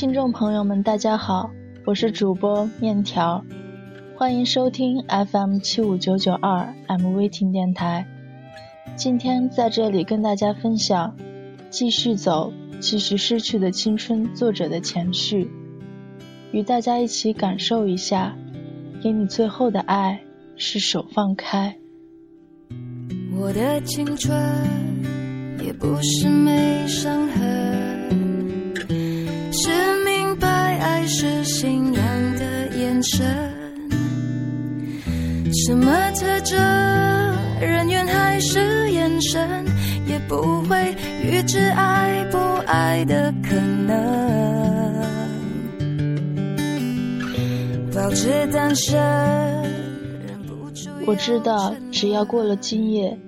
听众朋友们，大家好，我是主播面条，欢迎收听 FM 七五九九二 M V 听电台。今天在这里跟大家分享《继续走，继续失去的青春》作者的前序，与大家一起感受一下，给你最后的爱是手放开。我的青春也不是没伤痕，是信仰的眼神，什么特征，人缘还是。眼神也不会预知爱不爱的可能，保持单身。我知道，只要过了今夜，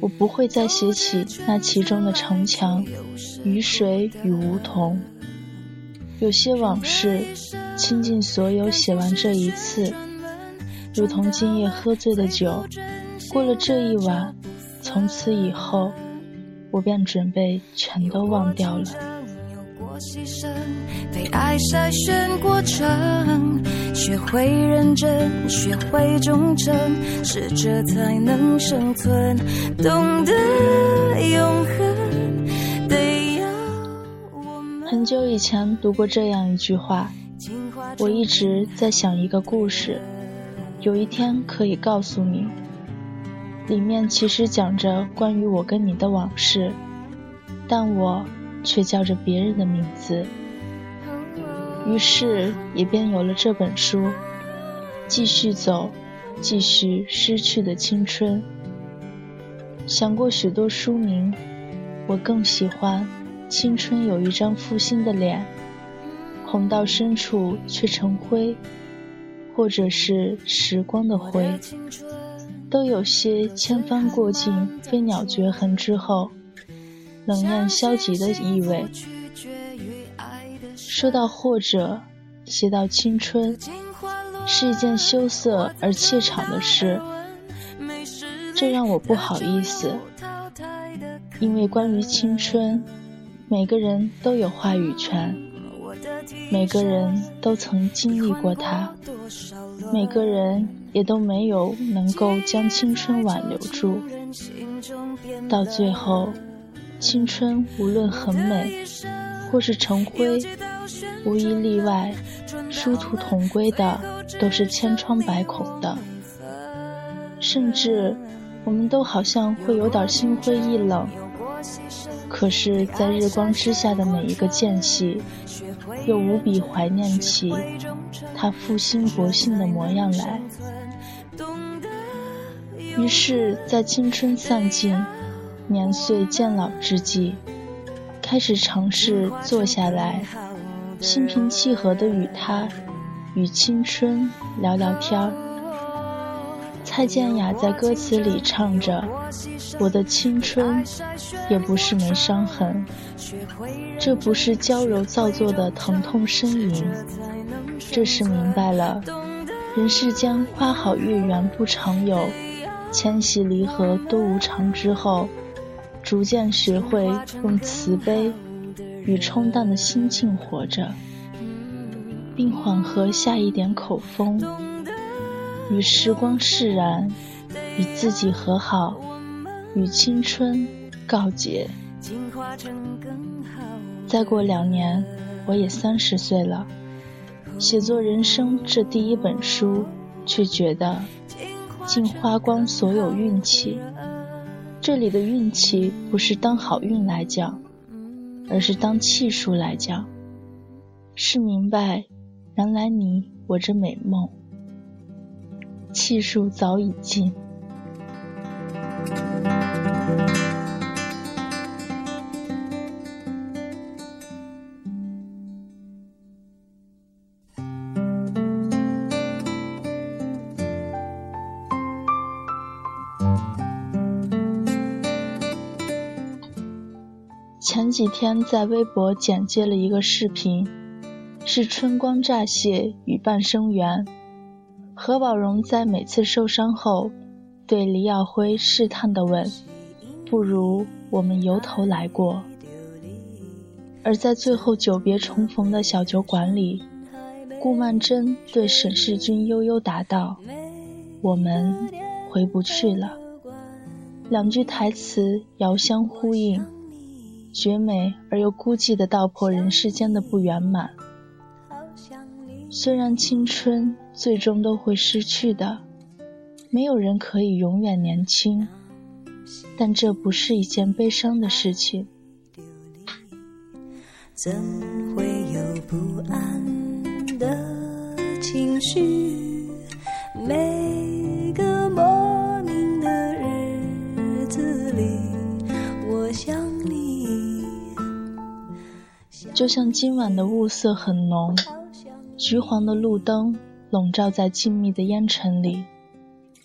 我不会再写起那其中的城墙、雨水与梧桐。有些往事，倾尽所有写完这一次，如同今夜喝醉的酒，过了这一晚。从此以后，我便准备全都忘掉了。牺牲被爱筛选过程，学会认真，学会忠诚，适者才能生存。懂得永恒，很久以前读过这样一句话，我一直在想一个故事，有一天可以告诉你。里面其实讲着关于我跟你的往事，但我却叫着别人的名字，于是也便有了这本书。继续走，继续失去的青春。想过许多书名，我更喜欢《青春有一张负心的脸》，红到深处却成灰，或者是时光的灰。都有些千帆过尽，飞鸟绝痕之后，冷艳消极的意味。说到或者，写到青春，是一件羞涩而怯场的事，这让我不好意思。因为关于青春，每个人都有话语权，每个人都曾经历过它，每个人。也都没有能够将青春挽留住，到最后，青春无论很美，或是成灰，无一例外，殊途同归的都是千疮百孔的。甚至，我们都好像会有点心灰意冷。可是，在日光之下的每一个间隙，又无比怀念起他负心薄幸的模样来。于是，在青春散尽、年岁渐老之际，开始尝试坐下来，心平气和地与他、与青春聊聊天儿。蔡健雅在歌词里唱着：“我的青春也不是没伤痕，这不是娇柔造作的疼痛呻吟，这是明白了，人世间花好月圆不常有。”迁徙离合都无常之后，逐渐学会用慈悲与冲淡的心境活着，并缓和下一点口风，与时光释然，与自己和好，与青春告别。再过两年，我也三十岁了，写作人生这第一本书，却觉得。竟花光所有运气，这里的运气不是当好运来讲，而是当气数来讲。是明白，原来你我这美梦，气数早已尽。前几天在微博剪接了一个视频，是春光乍泄与半生缘。何宝荣在每次受伤后，对李耀辉试探地问：“不如我们由头来过？”而在最后久别重逢的小酒馆里，顾曼桢对沈世钧悠悠答道：“我们回不去了。”两句台词遥相呼应，绝美而又孤寂的道破人世间的不圆满。虽然青春最终都会失去的，没有人可以永远年轻，但这不是一件悲伤的事情。怎会有不安的情绪？每个莫名的日子里，我想你。就像今晚的雾色很浓。橘黄的路灯笼罩在静谧的烟尘里，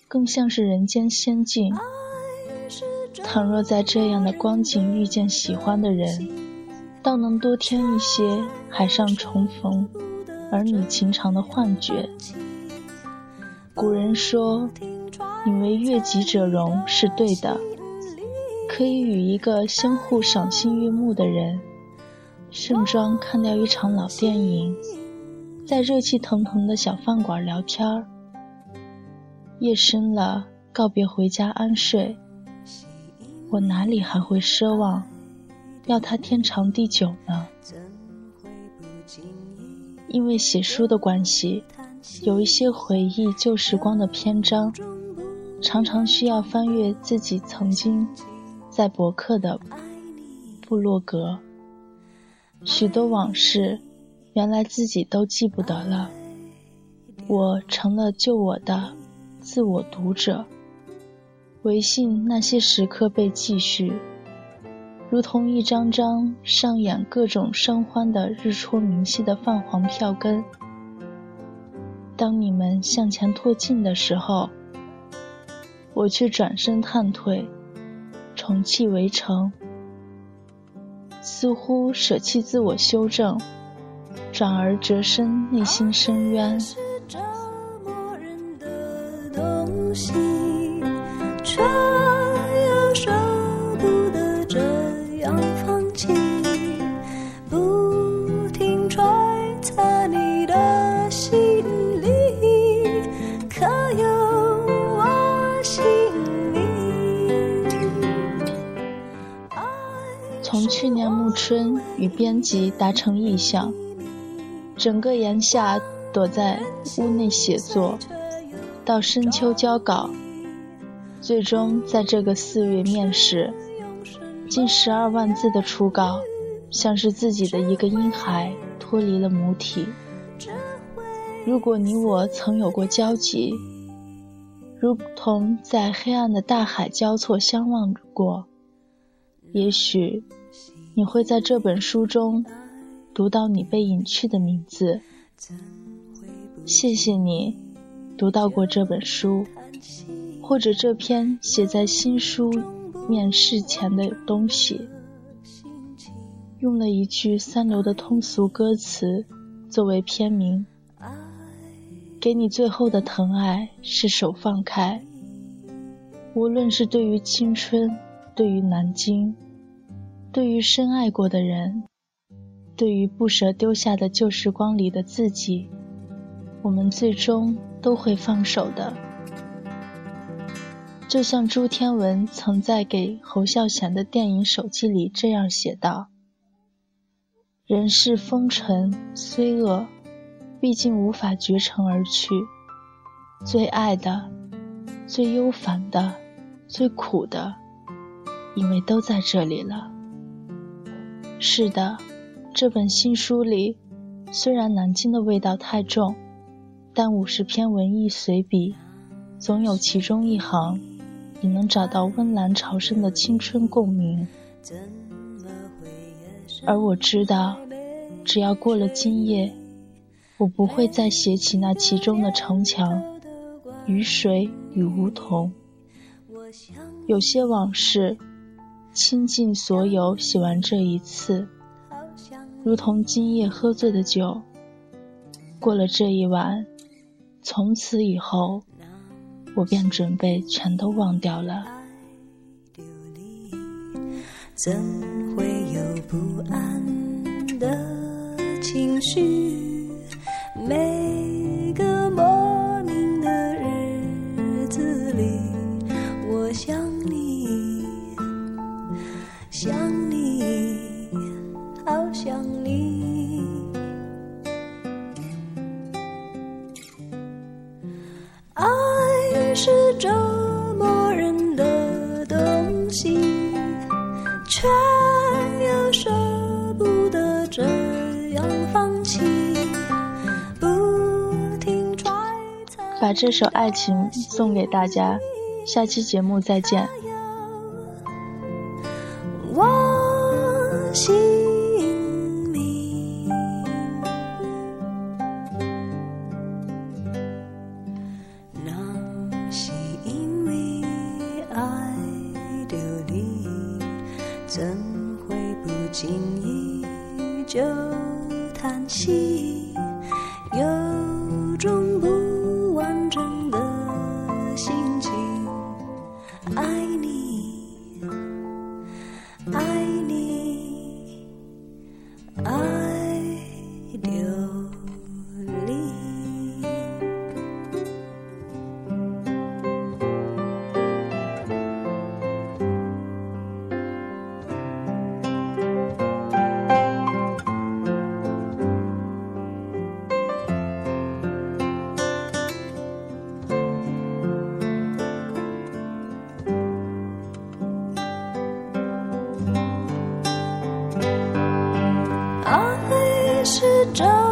更像是人间仙境。倘若在这样的光景遇见喜欢的人，倒能多添一些海上重逢、儿女情长的幻觉。古人说：“你为悦己者容”是对的，可以与一个相互赏心悦目的人，盛装看掉一场老电影。在热气腾腾的小饭馆聊天儿，夜深了，告别回家安睡。我哪里还会奢望，要他天长地久呢？因为写书的关系，有一些回忆旧时光的篇章，常常需要翻阅自己曾经在博客的部落格，许多往事。原来自己都记不得了，我成了救我的自我读者。微信那些时刻被继续，如同一张张上演各种生欢的日出明细的泛黄票根。当你们向前拓进的时候，我却转身探退，重砌围城，似乎舍弃自我修正。转而折身内心深渊。从去年暮春与编辑达成意向。整个炎夏躲在屋内写作，到深秋交稿，最终在这个四月面试，近十二万字的初稿，像是自己的一个婴孩脱离了母体。如果你我曾有过交集，如同在黑暗的大海交错相望过，也许你会在这本书中。读到你被隐去的名字，谢谢你读到过这本书，或者这篇写在新书面世前的东西，用了一句三流的通俗歌词作为片名，给你最后的疼爱是手放开，无论是对于青春，对于南京，对于深爱过的人。对于不舍丢下的旧时光里的自己，我们最终都会放手的。就像朱天文曾在给侯孝贤的电影手记里这样写道：“人世风尘虽恶，毕竟无法绝尘而去。最爱的、最忧烦的、最苦的，因为都在这里了。”是的。这本新书里，虽然南京的味道太重，但五十篇文艺随笔，总有其中一行，你能找到温岚潮生的青春共鸣。而我知道，只要过了今夜，我不会再写起那其中的城墙、雨水与梧桐。有些往事，倾尽所有，写完这一次。如同今夜喝醉的酒。过了这一晚从此以后我便准备全都忘掉了。怎会有不安的情绪？没却又舍不得这样放弃不停揣测把这首爱情送给大家下期节目再见。又叹息。是这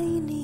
爱你。